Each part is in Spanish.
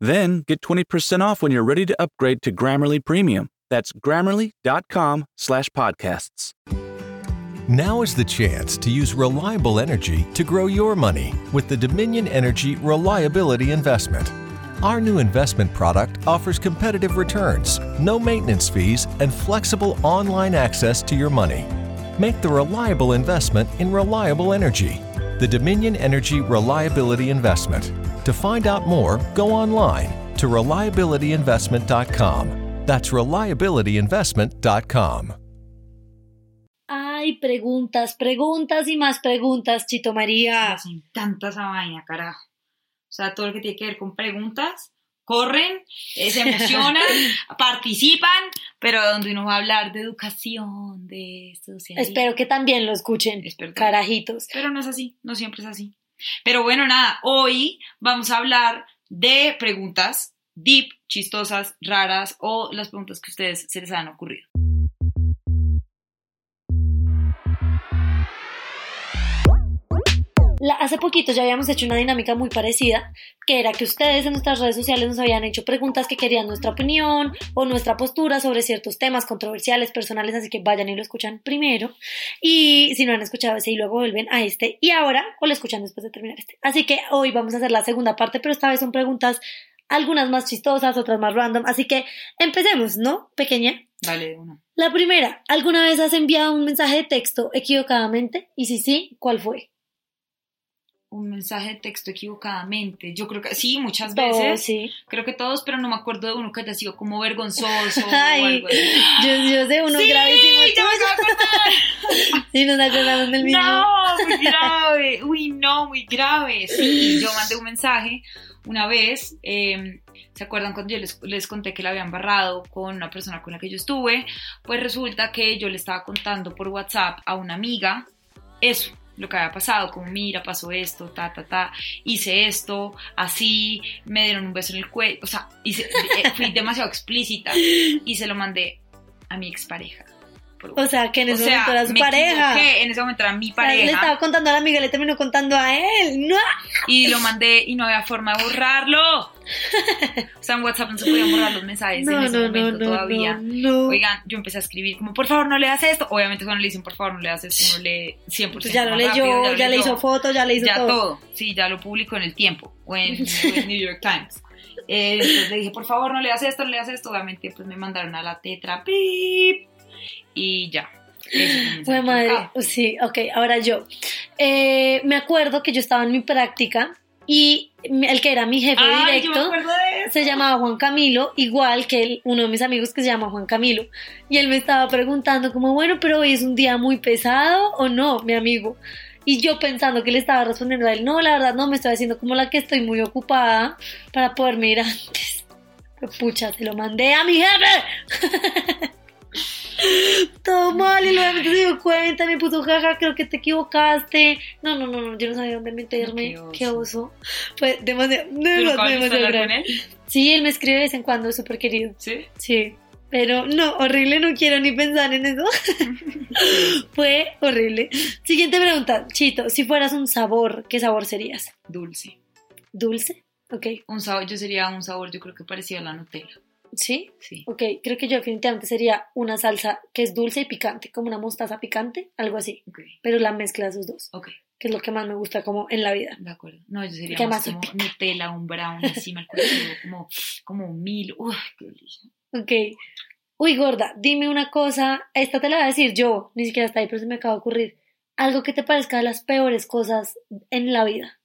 Then get 20% off when you're ready to upgrade to Grammarly Premium. That's grammarly.com slash podcasts. Now is the chance to use reliable energy to grow your money with the Dominion Energy Reliability Investment. Our new investment product offers competitive returns, no maintenance fees, and flexible online access to your money. Make the reliable investment in reliable energy. The Dominion Energy Reliability Investment. To find out more, go online to reliabilityinvestment.com. That's reliabilityinvestment.com. Ay, preguntas, preguntas y más preguntas, Chito María. Nos encanta esa vaina, carajo. O sea, todo lo que tiene que ver con preguntas, corren, eh, se emocionan, participan, pero donde uno va a hablar de educación, de sociedad. Espero que también lo escuchen, Espero carajitos. Pero no es así, no siempre es así. Pero bueno, nada, hoy vamos a hablar de preguntas deep, chistosas, raras o las preguntas que a ustedes se les han ocurrido. La- hace poquito ya habíamos hecho una dinámica muy parecida, que era que ustedes en nuestras redes sociales nos habían hecho preguntas que querían nuestra opinión o nuestra postura sobre ciertos temas controversiales, personales, así que vayan y lo escuchan primero. Y si no han escuchado ese y luego vuelven a este y ahora o lo escuchan después de terminar este. Así que hoy vamos a hacer la segunda parte, pero esta vez son preguntas algunas más chistosas, otras más random, así que empecemos, ¿no? Pequeña. Dale, de una. La primera, ¿alguna vez has enviado un mensaje de texto equivocadamente? Y si sí, ¿cuál fue? Un mensaje de texto equivocadamente. Yo creo que sí, muchas Todos, veces. sí. Creo que todos, pero no me acuerdo de uno que haya sido como vergonzoso o Ay, algo así. yo, yo sé uno sí, gravísimo. ya me acordar. Sí, nos acordamos del mismo. No, muy grave. Uy, no, muy grave. Sí, yo mandé un mensaje una vez. eh, ¿Se acuerdan cuando yo les, les conté que la habían barrado con una persona con la que yo estuve? Pues resulta que yo le estaba contando por WhatsApp a una amiga eso, lo que había pasado, como mira, pasó esto, ta, ta, ta, hice esto, así, me dieron un beso en el cuello, o sea, hice- fui demasiado explícita y se lo mandé a mi expareja. O sea, que en o ese sea, momento era su pareja. equivoqué, en ese momento era mi O sea, Le pareja estaba contando a la amiga, le terminó contando a él. ¡No! y lo mandé y no había forma de borrarlo. O sea, en WhatsApp no se podían borrar los mensajes en ese momento todavía. no, no. Oigan, yo empecé a escribir como, por favor, no leas esto. Obviamente cuando le dicen, por favor, no leas esto, uno lee 100% Pues ya lo leyó, rápido, ya le hizo foto, ya le hizo ya todo. todo. Sí, ya lo publicó en El Tiempo o en, o en New York Times. Eh, entonces le dije, por favor, no leas esto, no leas esto. Obviamente, pues me mandaron a la tetra, pip, y ya. Fue madre. equivocado. Sí, ok, ahora yo. Eh, me acuerdo que yo estaba en mi práctica y el que era mi jefe Ay, directo se llamaba Juan Camilo, igual que uno de mis amigos que se llama Juan Camilo. Y él me estaba preguntando como, bueno, pero hoy es un día muy pesado o no, mi amigo. Y yo pensando que le estaba respondiendo a él, no, la verdad no, me estoy haciendo como la que estoy muy ocupada para poderme ir antes. Pero pucha, se lo mandé a mi jefe. Todo mal y luego se dio cuenta, me puso jaja, creo que te equivocaste. No, no, no, no, yo no sabía dónde meterme. Qué qué, oso. oso. Fue demasiado, ¿Tú nunca demasiado, demasiado grave. Sí, él me escribe de vez en cuando, súper querido. Sí. Sí, pero no, horrible, no quiero ni pensar en eso. Fue horrible. Siguiente pregunta, Chito, si fueras un sabor, ¿qué sabor serías? Dulce. ¿Dulce? Ok, Un sabor, yo sería un sabor, yo creo que parecido a la Nutella. ¿Sí? Sí. Ok, creo que yo definitivamente sería una salsa que es dulce y picante, como una mostaza picante, algo así, Ok. pero la mezcla de esos dos, Ok. que es lo que más me gusta como en la vida. De acuerdo. No, yo sería más como Nutella, un brownie encima del cultivo, como, como un mil. Uy, qué delicia. Ok, Uy, gorda, dime una cosa, esta te la voy a decir yo, ni siquiera está ahí, pero se me acaba de ocurrir. Algo que te parezca de las peores cosas en la vida,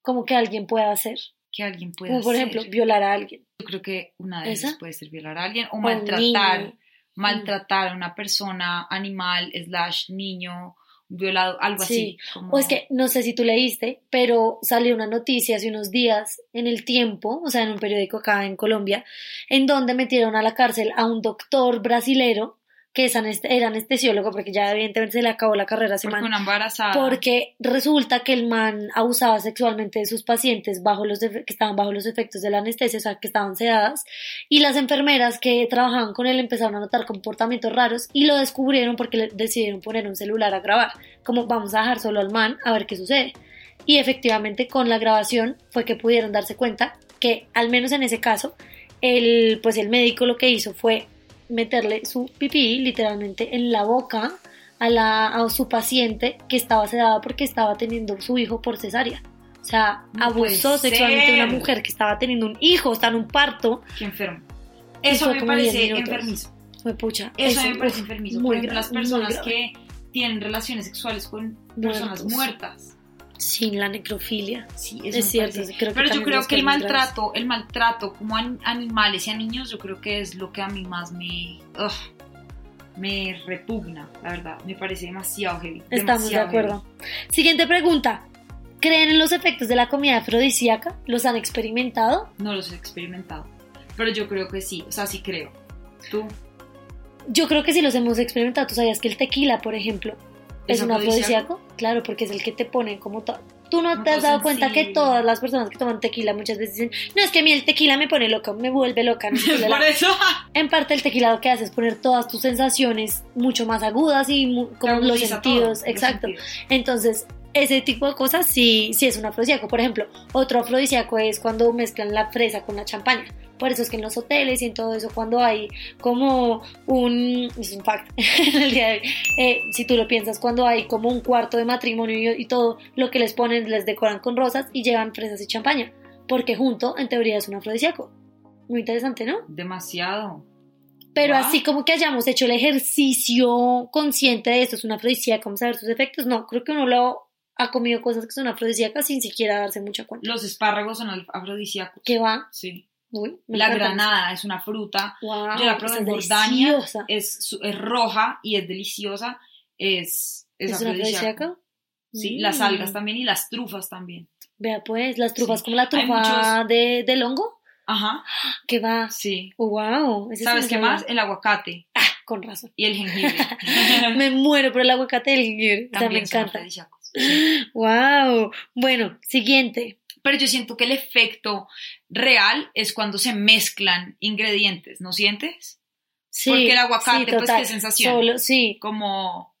como que alguien pueda hacer. Que alguien pueda Como por hacer. ejemplo, violar a alguien. Yo creo que una de ¿Esa? esas puede ser violar a alguien o maltratar, maltratar a una persona, animal, slash niño, violado, algo Sí. así. como- O es que no sé si tú leíste, pero salió una noticia hace unos días en el tiempo, o sea, en un periódico acá en Colombia, en donde metieron a la cárcel a un doctor brasilero que es era anestesiólogo, porque ya evidentemente se le acabó la carrera a ese porque man. Porque resulta que el man abusaba sexualmente de sus pacientes bajo los que estaban bajo los efectos de la anestesia, o sea, que estaban sedadas, y las enfermeras que trabajaban con él empezaron a notar comportamientos raros y lo descubrieron porque le decidieron poner un celular a grabar, como vamos a dejar solo al man a ver qué sucede. Y efectivamente con la grabación fue que pudieron darse cuenta que al menos en ese caso el pues el médico lo que hizo fue meterle su pipí literalmente en la boca a, la, a su paciente que estaba sedada porque estaba teniendo su hijo por cesárea. O sea, No abusó sexualmente de una mujer que estaba teniendo un hijo, está en un parto. Qué enfermo. Eso me como 10 parece enfermizo. Fue pucha. Eso, me parece enfermizo. muy Por ejemplo, las personas que tienen relaciones sexuales con personas muertas. Sin la necrofilia. Sí, Es eso me cierto, creo Pero yo creo que el graves. maltrato, el maltrato como a an- animales y a niños, yo creo que es lo que a mí más me, ugh, me repugna, la verdad. Me parece demasiado heavy. Estamos de acuerdo. Siguiente pregunta. ¿Creen en los efectos de la comida afrodisíaca? ¿Los han experimentado? No los he experimentado, pero yo creo que sí, o sea, sí creo. ¿Tú? Yo creo que sí los hemos experimentado. ¿Tú sabías que el tequila, por ejemplo, es, ¿Es un afrodisíaco? Claro, porque es el que te pone como todo. Tú no te has dado cuenta que todas las personas que toman tequila muchas veces dicen, no, es que a mí el tequila me pone loca, me vuelve loca. no Por la". eso. En parte el tequila lo que hace es poner todas tus sensaciones mucho más agudas y mu- como los agudiza todo, sentidos, los exacto. sentidos. Entonces, ese tipo de cosas sí, sí es un afrodisíaco. Por ejemplo, otro afrodisíaco es cuando mezclan la fresa con la champaña. Por eso es que en los hoteles y en todo eso, cuando hay como un. Es un fact eh, si tú lo piensas, cuando hay como un cuarto de matrimonio y, y todo lo que les ponen, les decoran con rosas y llevan fresas y champaña. Porque junto, en teoría, es un afrodisíaco. Muy interesante, ¿no? Demasiado. Pero Wow. así como que hayamos hecho el ejercicio consciente de esto, es una afrodisíaca, vamos a ver sus efectos. No, creo que uno lo ha comido cosas que son afrodisíacas sin siquiera darse mucha cuenta. Los espárragos son afrodisíacos. ¿Qué va? Sí. Uy, La granada es una fruta. Wow, Yo la probé en Jordania. Es, es roja y es deliciosa. Es, es, ¿Es afrodisíaca? Sí, Mm. las algas también y las trufas también. Vea pues, las trufas Sí. como la trufa muchos- de, del hongo. Ajá, ¿Qué va? sí. wow. ese sí ¿Sabes qué más? El aguacate Ah, con razón. y el jengibre. me muero por el aguacate del jengibre. O sea, me También encanta. afrodisíacos. Wow. Bueno, siguiente. Pero yo siento que el efecto real es cuando se mezclan ingredientes, ¿no sientes? Sí, Porque el aguacate, sí, pues, qué sensación. Solo, sí, Como...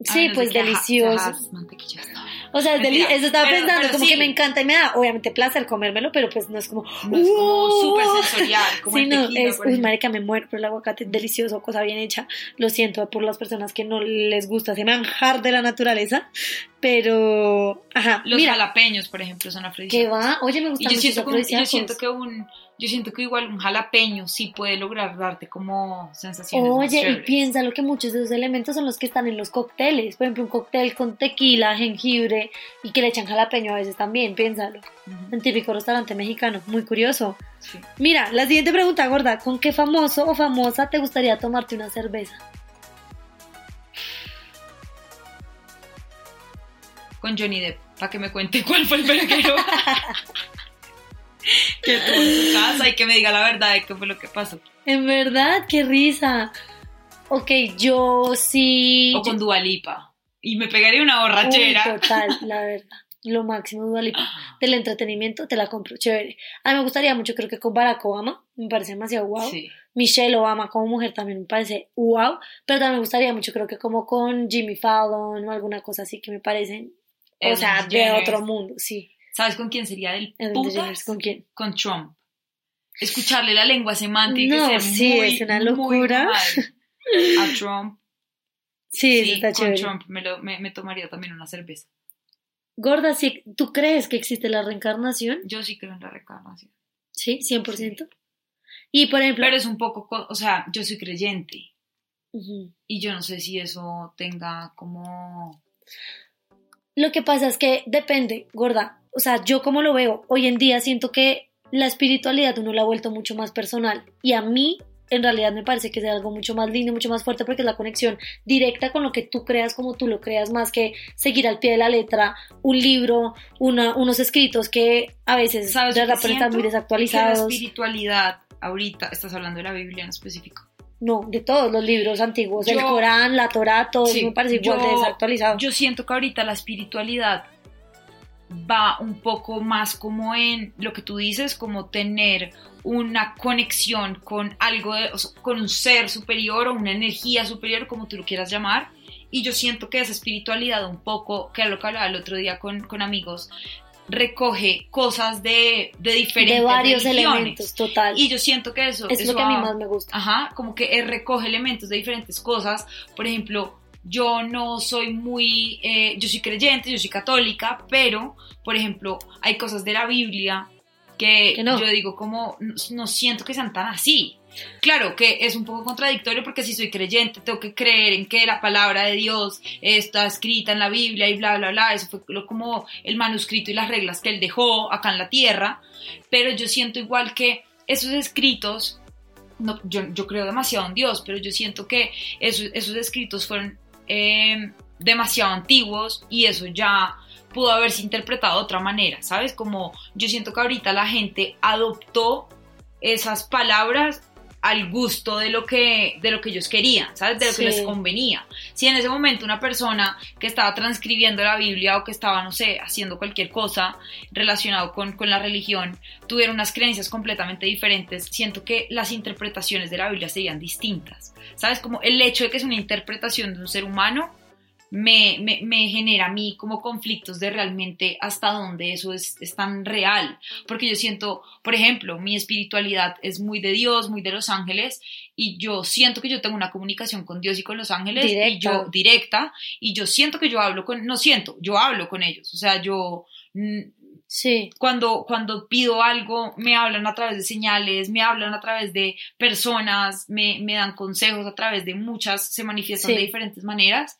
sí, ay, no sé pues delicioso. ajá, mantequilla, no. O sea, es Mentira. deli- eso estaba Pero- pensando, pero como sí. que me encanta y me da, obviamente, placer comérmelo, pero pues no es como. No es como ¡Uh! súper sensorial, como sí, el no, tequila, es. Uy, marica, me muero por el aguacate, delicioso, cosa bien hecha. Lo siento por las personas que no les gusta ese manjar de la naturaleza, pero. Ajá, Los mira, jalapeños, por ejemplo, son afrodisíacos. va. Oye, me Y gusta yo mucho que, un- yo siento que un, yo siento que igual un jalapeño sí puede lograr darte como sensaciones Oye, y chéveres. piénsalo que muchos de esos elementos son los que están en los cócteles. Por ejemplo, un cóctel con tequila, jengibre y que le echan jalapeño a veces también, piénsalo. Un típico restaurante mexicano, muy curioso. sí. Mira, la siguiente pregunta, gorda. ¿Con qué famoso o famosa te gustaría tomarte una cerveza? Con Johnny Depp, para que me cuente cuál fue el verguero que tuvo en su casa y que me diga la verdad de qué fue lo que pasó. En verdad, qué risa. Ok, yo sí. O con Dualipa. Y me pegaría una Uy, borrachera. total, la verdad. Lo máximo, Dua Lipa. Del entretenimiento te la compro, chévere. A mí me gustaría mucho, creo que con Barack Obama, me parece demasiado guau. Sí. Michelle Obama como mujer también me parece wow, pero también me gustaría mucho, creo que como con Jimmy Fallon o alguna cosa así que me parecen, o sea, de otro mundo, sí. ¿Sabes con quién sería del putas? ¿Con quién? Con Trump. Escucharle la lengua semántica No, y ser sí, muy, es una muy locura. mal. A Trump. Sí, Sí, está con chévere. Trump me, lo- me- me tomaría también una cerveza. Gorda, ¿sí- ¿tú crees que existe la reencarnación? Yo sí creo en la reencarnación. Sí, 100%. Y por ejemplo, Pero es un poco, co- o sea, yo soy creyente Ujú. y yo no sé si eso tenga como... Lo que pasa es que depende, gorda. O sea, yo como lo veo, hoy en día siento que la espiritualidad uno la ha vuelto mucho más personal. Y a mí, en realidad, me parece que es algo mucho más lindo, mucho más fuerte, porque es la conexión directa con lo que tú creas, como tú lo creas, más que seguir al pie de la letra un libro, una, unos escritos que a veces ¿Sabes de estar siento? muy Que la desactualizados. espiritualidad, ahorita, estás hablando de la Biblia en específico. No, de todos los libros antiguos, el Yo- Corán, la Torá, todo Sí, me parece igual de yo- desactualizado. Yo siento que ahorita la espiritualidad va un poco más como en lo que tú dices, como tener una conexión con algo, de- o sea, con un ser superior o una energía superior, como tú lo quieras llamar. Y yo siento que esa espiritualidad un poco, que era lo que hablaba el otro día con, con amigos, recoge cosas de, de diferentes de varios religiones. elementos, total. Y yo siento que eso... es eso lo que a mí más me gusta. Ajá, como que recoge elementos de diferentes cosas. Por ejemplo, yo no soy muy, eh, yo soy creyente, yo soy católica, pero, por ejemplo, hay cosas de la Biblia que, Que no. yo digo como, no, no siento que sean tan así. Claro que es un poco contradictorio porque si soy creyente tengo que creer en que la palabra de Dios está escrita en la Biblia y bla, bla, bla. Eso fue lo- como el manuscrito y las reglas que él dejó acá en la tierra. Pero yo siento igual que esos escritos no, yo, yo creo demasiado en Dios, pero yo siento que esos, esos escritos fueron eh, demasiado antiguos y eso ya pudo haberse interpretado de otra manera, ¿sabes? Como yo siento que ahorita la gente adoptó esas palabras al gusto de lo que de lo que ellos querían, ¿sabes? De lo Sí. que les convenía. Si en ese momento una persona que estaba transcribiendo la Biblia o que estaba, no sé, haciendo cualquier cosa relacionado con, con la religión, tuviera unas creencias completamente diferentes, siento que las interpretaciones de la Biblia serían distintas. ¿Sabes? Como el hecho de que es una interpretación de un ser humano me, me, me genera a mí como conflictos de realmente hasta dónde eso es, es tan real. Porque yo siento, por ejemplo, mi espiritualidad es muy de Dios, muy de los ángeles, y yo siento que yo tengo una comunicación con Dios y con los ángeles, y Directa. yo directa, y yo siento que yo hablo con, no siento, yo hablo con ellos. O sea, yo mm, Sí, cuando, cuando pido algo, me hablan a través de señales, me hablan a través de personas, me, me dan consejos a través de muchas, se manifiestan Sí. de diferentes maneras.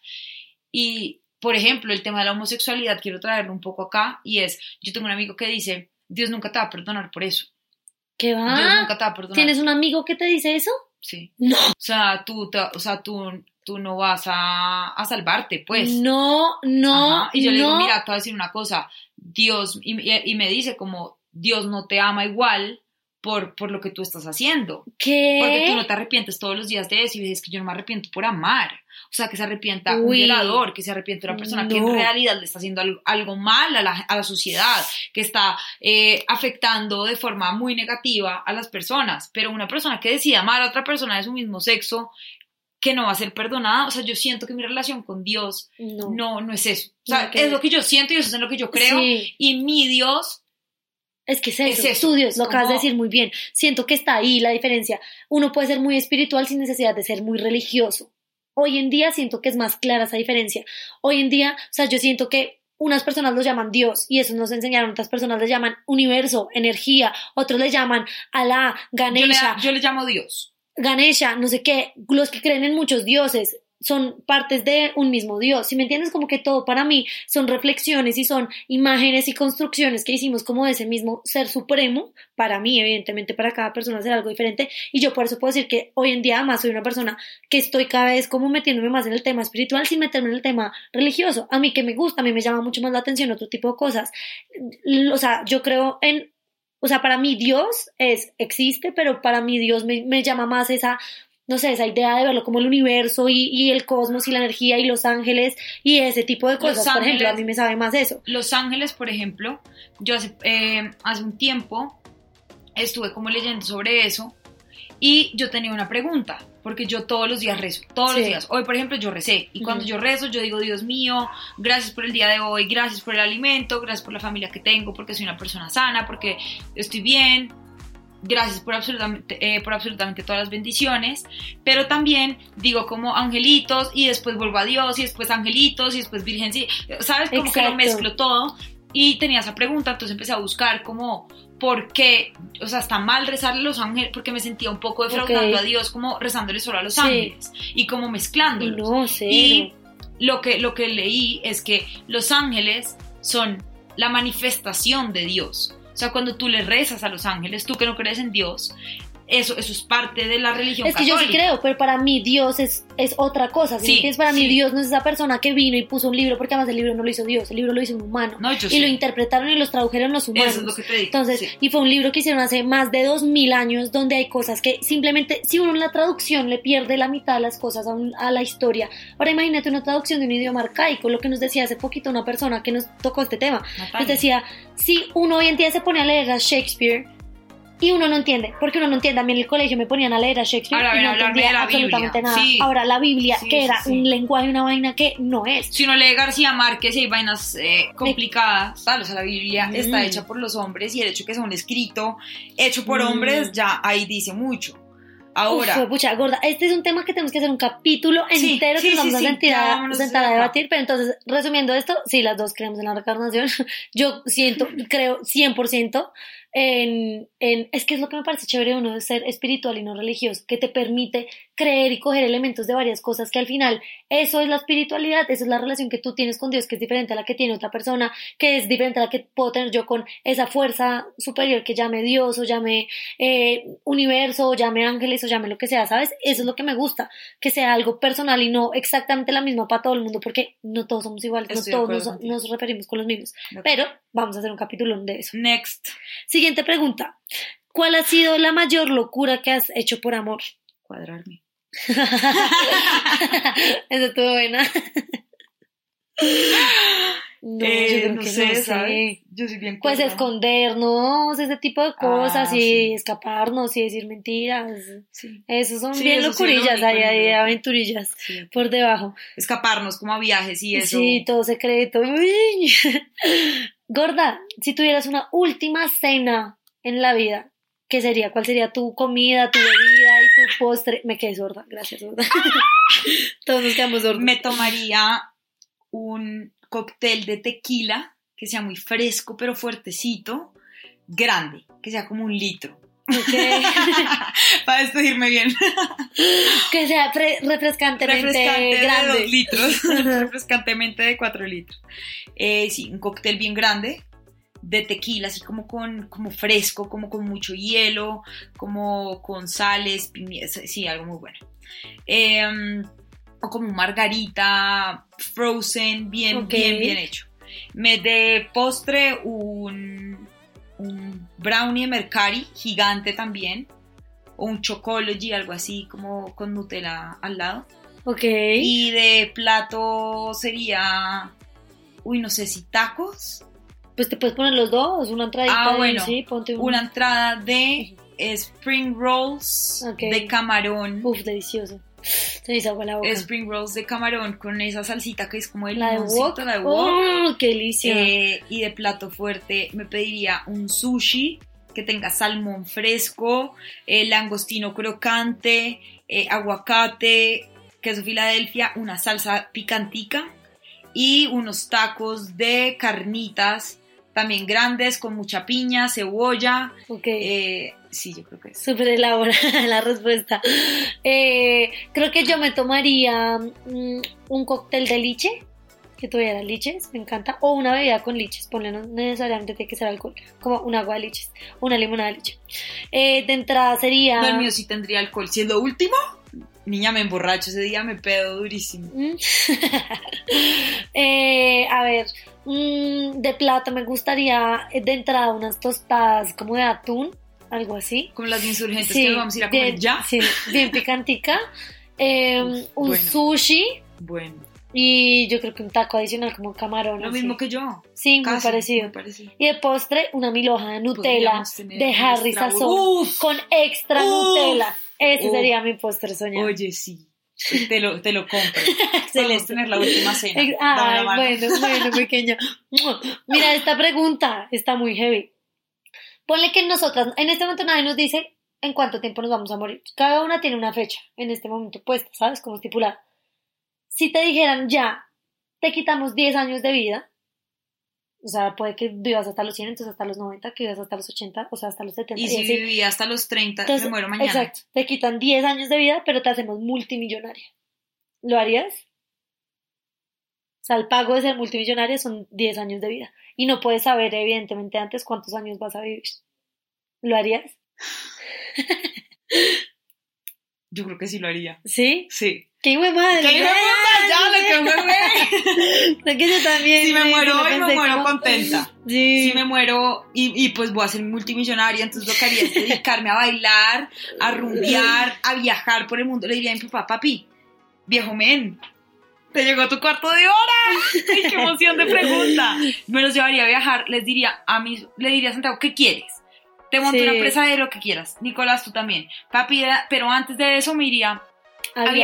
Y, por ejemplo, el tema de la homosexualidad, quiero traerlo un poco acá, y es, yo tengo un amigo que dice, Dios nunca te va a perdonar por eso. ¿qué Dios va? nunca te va a perdonar. ¿Tienes un amigo que te dice eso? Sí. No. O sea, tú, te- o sea, tú, tú no vas a, a salvarte, pues. No, no, Ajá, Y yo le digo, mira, te voy a decir una cosa, Dios, y, y- y me dice como, Dios no te ama igual por, por lo que tú estás haciendo. ¿Qué? Porque tú no te arrepientes todos los días de eso y dices que yo no me arrepiento por amar. O sea, que se arrepienta un Uy. violador, que se arrepiente una persona que en realidad le está haciendo algo, algo mal a la, a la sociedad, que está eh, afectando de forma muy negativa a las personas. Pero una persona que decide amar a otra persona de su mismo sexo, que no va a ser perdonada, o sea, yo siento que mi relación con Dios No. no, no es eso. O sea, es lo que yo siento y eso es en lo que yo creo. Sí. Y mi Dios, Es que es eso, Es eso, tú, Dios, lo acabas de decir muy bien. Siento que está ahí la diferencia. Uno puede ser muy espiritual sin necesidad de ser muy religioso. Hoy en día siento que es más clara esa diferencia. Hoy en día, o sea, yo siento que unas personas lo llaman Dios y eso nos enseñaron, otras personas le llaman universo, energía, otros le llaman Alá, yo le, Ganesha, yo le llamo Dios. Ganesha, no sé qué, los que creen en muchos dioses son partes de un mismo Dios. Si me entiendes, como que todo para mí son reflexiones y son imágenes y construcciones que hicimos como de ese mismo ser supremo. Para mí, evidentemente, para cada persona será algo diferente. Y yo por eso puedo decir que hoy en día además soy una persona que estoy cada vez como metiéndome más en el tema espiritual sin meterme en el tema religioso. A mí que me gusta, a mí me llama mucho más la atención otro tipo de cosas. O sea, yo creo en o sea, para mí Dios es, existe, pero para mí Dios me, me llama más esa, no sé, esa idea de verlo como el universo y, y el cosmos y la energía y los ángeles y ese tipo de cosas. Por ejemplo, a mí me sabe más eso. Los Ángeles, por ejemplo, yo hace, eh, hace un tiempo estuve como leyendo sobre eso y yo tenía una pregunta, porque yo todos los días rezo, todos Sí. los días. Hoy, por ejemplo, yo recé y cuando yo rezo, yo digo, Dios mío, gracias por el día de hoy, gracias por el alimento, gracias por la familia que tengo, porque soy una persona sana, porque estoy bien. Gracias por absolutamente, eh, por absolutamente todas las bendiciones, pero también digo como angelitos y después vuelvo a Dios y después angelitos y después virgen, ¿sabes? Como que lo Exacto. mezclo todo y tenía esa pregunta, entonces empecé a buscar como por qué, o sea, está mal rezarle a los ángeles, porque me sentía un poco defraudando a Dios, como rezándole solo a los Sí. ángeles y como mezclándolos. No. Y lo que, lo que leí es que los ángeles son la manifestación de Dios. O sea, cuando tú le rezas a los ángeles, tú que no crees en Dios, eso, eso es parte de la religión Es que yo sí creo, pero para mí Dios es, es otra cosa. ¿sí? Entiendes? para mí. Dios no es esa persona que vino y puso un libro, porque además el libro no lo hizo Dios, el libro lo hizo un humano. No, yo y lo interpretaron y los tradujeron los humanos. Eso es lo que te digo. Entonces, y fue un libro que hicieron hace más de dos mil años, donde hay cosas que simplemente, si uno en la traducción le pierde la mitad de las cosas a, un- a la historia. Ahora imagínate una traducción de un idioma arcaico, lo que nos decía hace poquito una persona que nos tocó este tema. Natalia. Nos decía, si uno hoy en día se pone a leer a Shakespeare y uno no entiende, porque uno no entiende, a mí en el colegio me ponían a leer a Shakespeare Ahora y no entendía de la absolutamente Biblia. nada. Sí. Ahora la Biblia, Sí, que era sí. un lenguaje, una vaina que no es. Si uno lee García Márquez y hay vainas eh, complicadas, tal, o sea, la Biblia Mm. está hecha por los hombres y el hecho que sea un escrito hecho por Mm. hombres, ya ahí dice mucho. Uf, Ahora, pucha, gorda, este es un tema que tenemos que hacer un capítulo Sí, entero sí, que nos vamos sí, a vámonos sentar a debatir, pero entonces, resumiendo esto, sí, las dos creemos en la reencarnación, yo siento, creo 100% en, en, es que es lo que me parece chévere uno de ser espiritual y no religioso, que te permite creer y coger elementos de varias cosas que al final eso es la espiritualidad, esa es la relación que tú tienes con Dios, que es diferente a la que tiene otra persona, que es diferente a la que puedo tener yo con esa fuerza superior que llame Dios o llame eh, universo o llame ángeles o llame lo que sea, ¿sabes? Eso es lo que me gusta, que sea algo personal y no exactamente la misma para todo el mundo, porque no todos somos iguales, Estoy no todos nos, referimos con los mismos, pero vamos a hacer un capítulo de eso. next, Siguiente pregunta. ¿Cuál ha sido la mayor locura que has hecho por amor? cuadrarme. Eso estuvo buena. No, Eh, yo creo no que sé, no sé. ¿sabes? Yo soy bien Pues escondernos, ese tipo de cosas, Ah, y sí. escaparnos y decir mentiras. Sí, Esos son Sí, bien eso locurillas, hay aventurillas por debajo. Escaparnos como a viajes y eso. Sí, todo secreto. Uy. Gorda, si tuvieras una última cena en la vida, ¿qué sería? ¿Cuál sería tu comida, tu bebida postre? Me quedé sorda, gracias, sorda. Todos nos quedamos sordos. Me tomaría un cóctel de tequila que sea muy fresco pero fuertecito, grande, que sea como un litro. Para despedirme bien. que sea fre- refrescantemente Refrescante de grande. dos litros. Refrescantemente de cuatro litros. Eh, sí, un cóctel bien grande de tequila, así como con como fresco, como con mucho hielo, como con sales, sí, algo muy bueno. Eh, o como un margarita frozen, bien, bien, bien hecho. Me de postre un, un brownie de Mercari gigante también, o un chocology, algo así, como con Nutella al lado. Ok. Y de plato sería, uy, no sé si tacos, Pues te puedes poner los dos, una entradita Ah, bueno. sí, ponte un... una entrada de spring rolls de camarón. Uf, delicioso. Se hizo agua la boca. Spring rolls de camarón con esa salsita que es como el la de wok. la de wok. Oh, qué delicia. Eh, y de plato fuerte me pediría un sushi que tenga salmón fresco, eh, langostino crocante, eh, aguacate, queso Filadelfia, una salsa picantica y unos tacos de carnitas también grandes con mucha piña, cebolla. ok. eh, sí, yo creo que es. Súper elaborada la respuesta. Eh, creo que yo me tomaría mm, un cóctel de liche, que tuviera liches, me encanta, o una bebida con liches, ponle no necesariamente tiene que ser alcohol, como un agua de liches, una limonada de liche. Eh, de entrada sería... No, el mío sí tendría alcohol. Si es lo último, niña, me emborracho ese día, me pedo durísimo. Mm. Eh, a ver, mm, de plato me gustaría eh, de entrada unas tostadas como de atún, algo así. Como las insurgentes Sí, que vamos a ir a comer bien, ya. Sí, bien picantica. Eh, Uf, un bueno. sushi Bueno, y yo creo que un taco adicional como camarón. lo así. mismo que yo. Sí, muy Casi, parecido. muy parecido. Y de postre, una milhoja de Nutella de Harry Sazón con extra Uf. Nutella. Ese sería mi postre soñado. Oye, sí. Te lo, te lo compro. Podemos Excelente. tener la última cena. Ay, bueno, bueno, pequeño. Mira, esta pregunta está muy heavy. Ponle que nosotras, en este momento nadie nos dice en cuánto tiempo nos vamos a morir. Cada una tiene una fecha en este momento puesta, ¿sabes? Como estipulada. Si te dijeran ya, te quitamos 10 años de vida, O sea, puede que vivas hasta los 100, entonces hasta los 90, que vivas hasta los 80, o sea, hasta los 70. Y si así. vivía hasta los 30, Entonces, me muero mañana. Exacto. Te quitan 10 años de vida, pero te hacemos multimillonaria. ¿Lo harías? O sea, el pago de ser multimillonaria son 10 años de vida. Y no puedes saber, evidentemente, antes cuántos años vas a vivir. ¿Lo harías? Yo creo que sí lo haría. ¿Sí? Sí. ¡Qué madre! ¡Qué puta! ¡Ya, lo que! Creo que yo también. Si me muero hoy, me muero como- contenta. Sí. Si me muero y, y pues voy a ser multimillonaria, entonces lo que haría es dedicarme a bailar, a rumbear, a viajar por el mundo. Le diría a mi papá, papi, viejo men, te llegó tu cuarto de hora. ¡Ay, qué emoción de pregunta! Me los llevaría a viajar, les diría a mis, le diría a Santiago, ¿qué quieres? Te monto Sí. una empresa de lo que quieras. Nicolás, tú también. Papi, pero antes de eso me iría a, a viajar.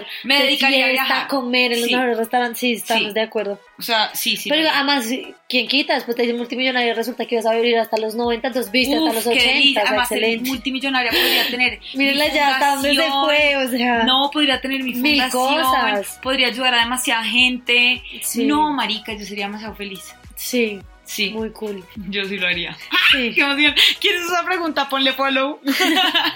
viajar. Me de dedicaría a viajar. comer en los Sí. mejores restaurantes. Sí, estamos Sí. de acuerdo. O sea, sí, sí. Pero además, ¿quién quita? Después te dicen multimillonario y resulta que ibas a vivir hasta los 90, entonces viste hasta los qué 80. delicia. o sea, Además, excelente. multimillonaria podría tener. Mírenla ya hasta dónde se fue, o sea. No, podría tener mi Mil fundación. cosas. Podría ayudar a demasiada gente. Sí. No, marica, yo sería demasiado feliz. Sí, Sí, muy cool. yo sí lo haría. Sí. Qué emoción. ¿Quieres esa pregunta? Ponle follow.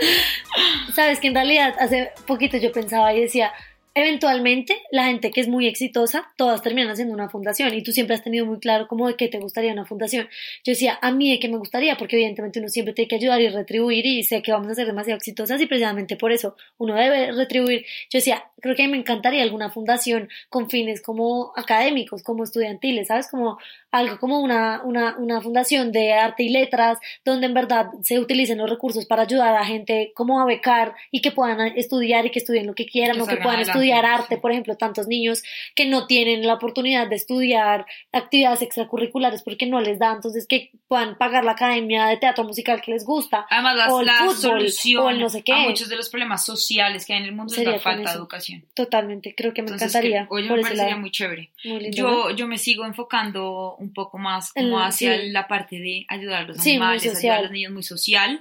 Sabes que en realidad hace poquito yo pensaba y decía, eventualmente la gente que es muy exitosa, todas terminan haciendo una fundación y tú siempre has tenido muy claro cómo de qué te gustaría una fundación. Yo decía, a mí de qué me gustaría, porque evidentemente uno siempre tiene que ayudar y retribuir y sé que vamos a ser demasiado exitosas y precisamente por eso uno debe retribuir. Yo decía, creo que me encantaría alguna fundación con fines como académicos, como estudiantiles, ¿sabes? Como algo como una, una, una fundación de arte y letras, donde en verdad se utilicen los recursos para ayudar a gente como a becar y que puedan estudiar y que estudien lo que quieran Que o que puedan adelante, estudiar arte, sí. por ejemplo, tantos niños que no tienen la oportunidad de estudiar actividades extracurriculares porque no les da, entonces que puedan pagar la academia de teatro musical que les gusta. Además, O el la fútbol, o el no sé qué. a muchos de los problemas sociales que hay en el mundo Sería es la falta de educación. Totalmente, creo que me Entonces, encantaría. que- oye, por me parecería lado. muy chévere. Muy lindo, ¿no? Yo, yo me sigo enfocando un poco más como hacia sí. la parte de ayudar a los Sí, animales, ayudar a los niños muy social,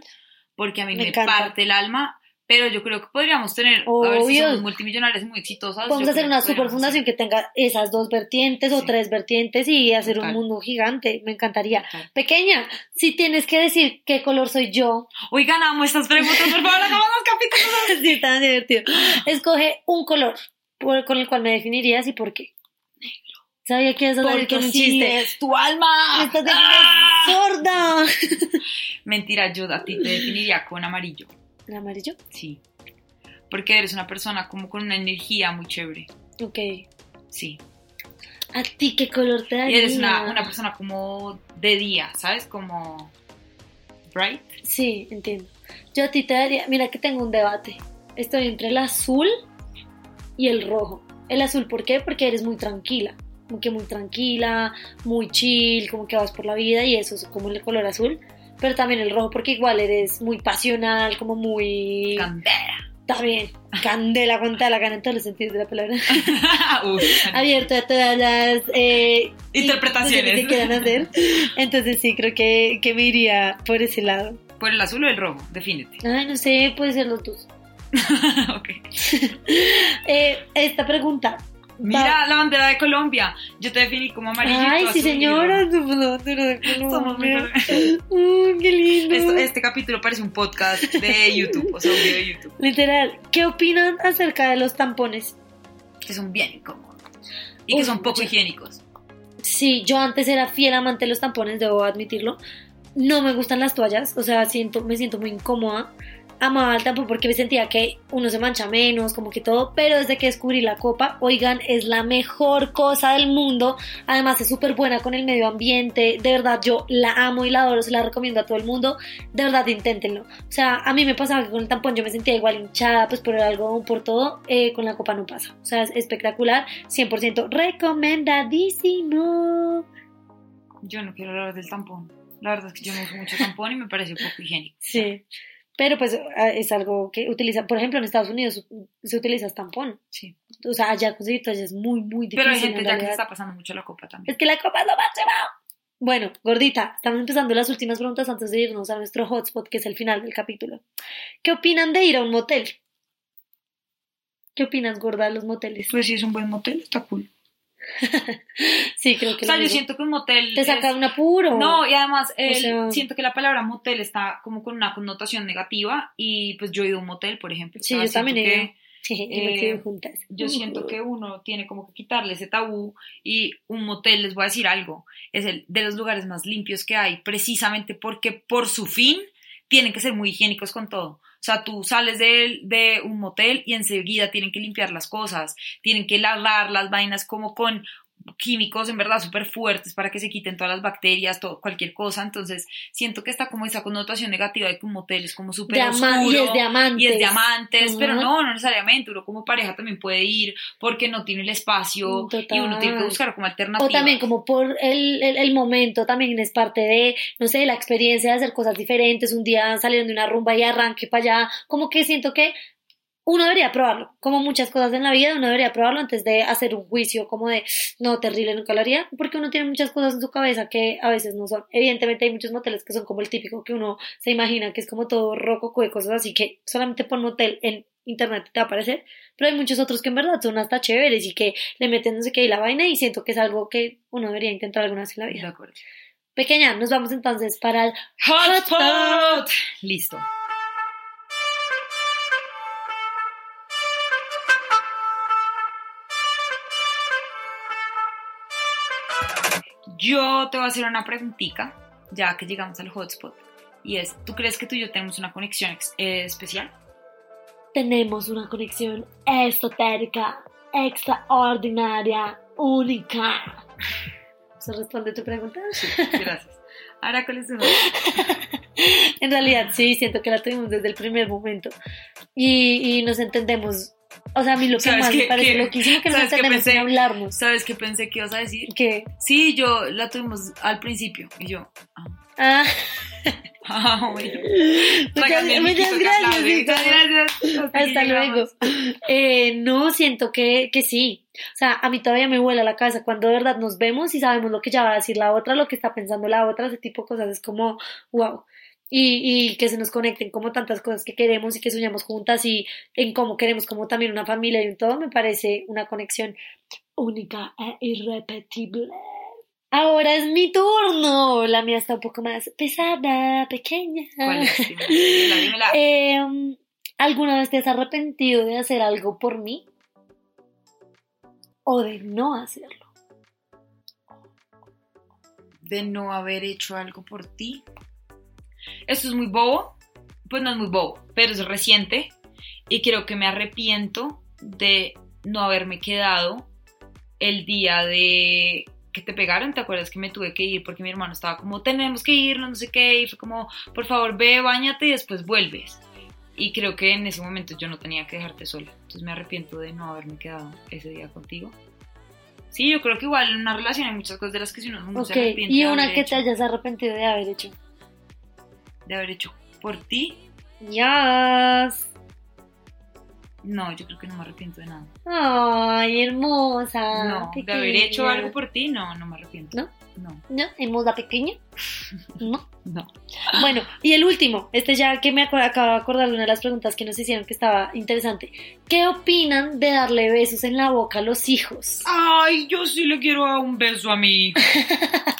porque a mí Me me, parte el alma, pero yo creo que podríamos tener, a ver si Obvio. somos multimillonarios muy exitosas. Podemos yo hacer una super fundación que tenga esas dos vertientes o Sí. tres vertientes y hacer Total. un mundo gigante. Me encantaría. hacer. Pequeña, si tienes que decir qué color soy yo, Oigan, amo estas preguntas, por favor, hagamos los capítulos. sí, tan divertido. Escoge un color por- con el cual me definirías y por qué. Sabía que salir Porque un así chiste. es tu alma. Estás ¡Ah! sorda. Mentira, yo a ti te definiría con amarillo, ¿El amarillo? sí. Porque eres una persona como con una energía muy chévere, Ok. sí. ¿A ti qué color te Y daría? eres una, una persona como de día, ¿sabes? Como bright. Sí, entiendo. Yo a ti te daría... Mira que tengo un debate. Estoy entre el azul y el rojo. El azul, ¿por qué? Porque eres muy tranquila. Como que muy tranquila, muy chill, como que vas por la vida y eso es como el color azul. Pero también el rojo porque igual eres muy pasional, como muy... Candela. Bien. Candela, toda la gana en todos los sentidos de la palabra. Abierto a todas las... eh, Interpretaciones. que quieran hacer. Entonces sí, creo que, que me iría por ese lado. ¿Por el azul o el rojo? Defínete. Ay, no sé, puede ser los dos. ok. Eh, esta pregunta. Mira la bandera de Colombia. Yo te definí como amarillo. y Ay, sí, señora. la bandera de Colombia. Qué lindo. Esto- este capítulo parece un podcast de YouTube, o sea, un video de YouTube. Literal. ¿Qué opinan acerca de los tampones? Que son bien incómodos. Y que son poco higiénicos. Sí, yo antes era fiel amante de los tampones, debo admitirlo. No me gustan las toallas, o sea, siento, me siento muy incómoda. Amaba el tampón porque me sentía que uno se mancha menos, como que todo, pero desde que descubrí la copa, oigan, es la mejor cosa del mundo. Además es súper buena con el medio ambiente, de verdad yo la amo y la adoro, se la recomiendo a todo el mundo. De verdad inténtenlo. O sea, a mí me pasaba que con el tampón yo me sentía igual hinchada, pues por algo, por todo, eh, con la copa no pasa. O sea, es espectacular, 100% recomendadísimo. Yo no quiero hablar del tampón. La verdad es que yo no uso mucho tampón y me parece poco higiénico. Sí. Pero pues ah, es algo que utiliza, por ejemplo, en Estados Unidos se utiliza tampón. Sí. O sea, allá conseguir toallas es muy, muy difícil. Pero hay gente en ya que se está pasando mucho la copa también. Es que la copa es lo máximo. Bueno, gordita, estamos empezando las últimas preguntas antes de irnos a nuestro hotspot, que es el final del capítulo. ¿Qué opinan de ir a un motel? ¿Qué opinas, gorda, de los moteles? Pues si es un buen motel, está cool. sí, creo que O sea, lo yo digo. siento que un motel. Te es- saca un apuro. No, y además sea- siento que la palabra motel está como con una connotación negativa y pues yo he ido a un motel, por ejemplo. Sí, yo también he que- ido. Sí, eh. Yo siento que uno tiene como que quitarle ese tabú y un motel, les voy a decir algo, es el de los lugares más limpios que hay, precisamente porque por su fin tienen que ser muy higiénicos con todo. Sea, tú sales de, de un motel y enseguida tienen que limpiar las cosas, tienen que lavar las vainas como con químicos en verdad súper fuertes para que se quiten todas las bacterias, todo, cualquier cosa. Entonces, siento que está como esa connotación negativa de que un motel es como súper oscuro y es diamantes. y es diamantes, pero no, no necesariamente. Uno como pareja también puede ir porque no tiene el espacio y uno tiene que Total. buscar como alternativas. O también como por el, el, el momento, también es parte de, no sé, la experiencia de hacer cosas diferentes, un día salieron de una rumba y arranque para allá, como que siento que uno debería probarlo, como muchas cosas en la vida, uno debería probarlo antes de hacer un juicio como de, no, terrible, nunca lo haría, porque uno tiene muchas cosas en su cabeza que a veces no son. Evidentemente hay muchos moteles que son como el típico que uno se imagina que es como todo rococo de cosas así que solamente pon motel en internet te va a aparecer, pero hay muchos otros que en verdad son hasta chéveres y que le meten no sé qué y la vaina y siento que es algo que uno debería intentar alguna vez en la De vida. acuerdo. Pequeña, nos vamos entonces para el Hotspot. Listo. Yo te voy a hacer una preguntita, ya que llegamos al hotspot. Y es, ¿tú crees que tú y yo tenemos una conexión ex- eh, especial? tenemos una conexión esotérica, extraordinaria, única. ¿Se responde tu pregunta? Gracias. Ahora, ¿cuál es tu En realidad sí, siento que la tuvimos desde el primer momento y, y nos entendemos. O sea, a mí lo que ¿Sabes más qué- me parece qué- loquísimo que nos qué sin pensé? hablarnos. ¿Sabes qué pensé que ibas a decir? Que, Sí, yo la tuvimos al principio. Y yo, ah, ah, ah, bueno. muchas, el muchas que gracias. Muchas gracias. Hasta Hasta luego. Eh, no, siento que, que sí. O sea, a mí todavía me vuela la cabeza cuando de verdad nos vemos y sabemos lo que ya va a decir la otra, lo que está pensando la otra, ese tipo de cosas. Es como, wow. Y, y que se nos conecten como tantas cosas que queremos y que soñamos juntas y en cómo queremos como también una familia y un todo, me parece una conexión única e irrepetible. Ahora es mi turno. La mía está un poco más pesada, pequeña. ¿Cuál es? Dímela, dímela, dímela. Eh, ¿Alguna vez te has arrepentido de hacer algo por mí? ¿O de no hacerlo? de no haber hecho algo por ti. Esto es muy bobo, pues no es muy bobo, pero es reciente y creo que me arrepiento de no haberme quedado el día de que te pegaron, ¿te acuerdas que me tuve que ir porque mi hermano estaba como tenemos que irnos, no sé qué, y fue como por favor ve, bañate y después vuelves. Y creo que en ese momento yo no tenía que dejarte sola, entonces me arrepiento de no haberme quedado ese día contigo. Sí, yo creo que igual en una relación hay muchas cosas de las que si uno no Ok, se arrepiente y una que hecho te hayas arrepentido de haber hecho. De haber hecho por ti, Yes. no, yo creo que no me arrepiento de nada. Ay, hermosa. no, de haber hecho algo por ti, no, no me arrepiento. ¿No? No, ¿No? ¿Hermosa pequeña? No. no. Bueno, y el último, este ya que me acabo de acordar de una de las preguntas que nos hicieron que estaba interesante. ¿Qué opinan de darle besos en la boca a los hijos? Ay, yo sí le quiero dar un beso a mi hijo.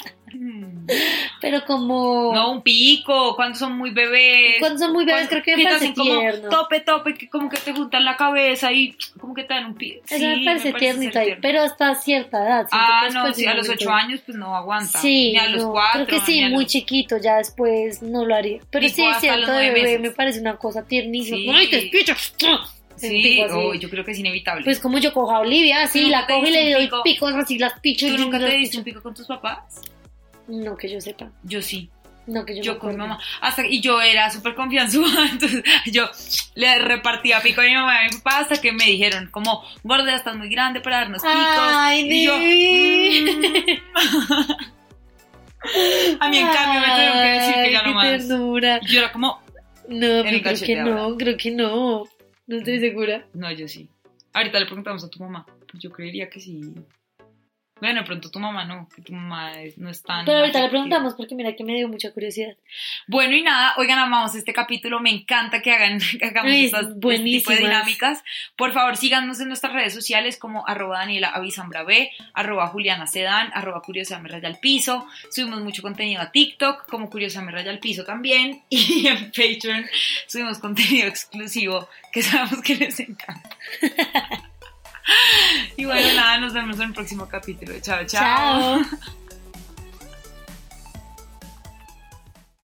Pero como... No, un pico, cuando son muy bebés. Cuando son muy Cuando- creo que me parece hacen como tierno. tope, tope, que como que te juntan la cabeza y como que te dan un pie. Eso Sí, me parece ser tiernito ahí, tierno. pero hasta cierta edad. Ah, no, sí, a los momento- ocho años pues no aguanta. Sí, ni a los no, cuatro. creo que sí, muy los- chiquito, ya después no lo haría. Pero Tipo sí, es cierto, de bebé meses. me parece una cosa tiernísima. Sí. ¡Ay, te! Sí, oh, yo creo que es inevitable. Pues como yo cojo a Olivia, así, ¿Tú la cojo y le doy pico? picos así, las picho ¿Tú nunca te diste picho. un pico con tus papás? No, que yo sepa. Yo sí. No, que yo, Yo con mi mamá. Hasta, y yo era súper confianzuda, entonces yo le repartía pico a mi mamá y a mi papá hasta que me dijeron como, gorda, estás muy grande para darnos picos. Ay, y yo, mm. a mí en cambio me tuvieron que decir que ya no más. ternura. Yo era como, No, pero creo que no, creo que no. No estoy segura. no, yo sí. Ahorita le preguntamos a tu mamá. Pues yo creería que sí. Bueno, de pronto tu mamá no, que tu mamá es- no es tan... Pero ahorita le preguntamos porque mira que me dio mucha curiosidad. Bueno, y nada, oigan, amamos este capítulo. Me encanta que hagan que hagamos Ay, estas este tipo de dinámicas. Por favor, síganos en nuestras redes sociales como arroba Daniela Avisambra B, arroba Juliana Sedán, arroba Curiosa Me Raya al Piso. Subimos mucho contenido a TikTok, como Curiosa Me Raya al Piso también. Y en Patreon subimos contenido exclusivo que sabemos que les encanta. y bueno, nada, nos vemos en el próximo capítulo. Chao, chao. Chao.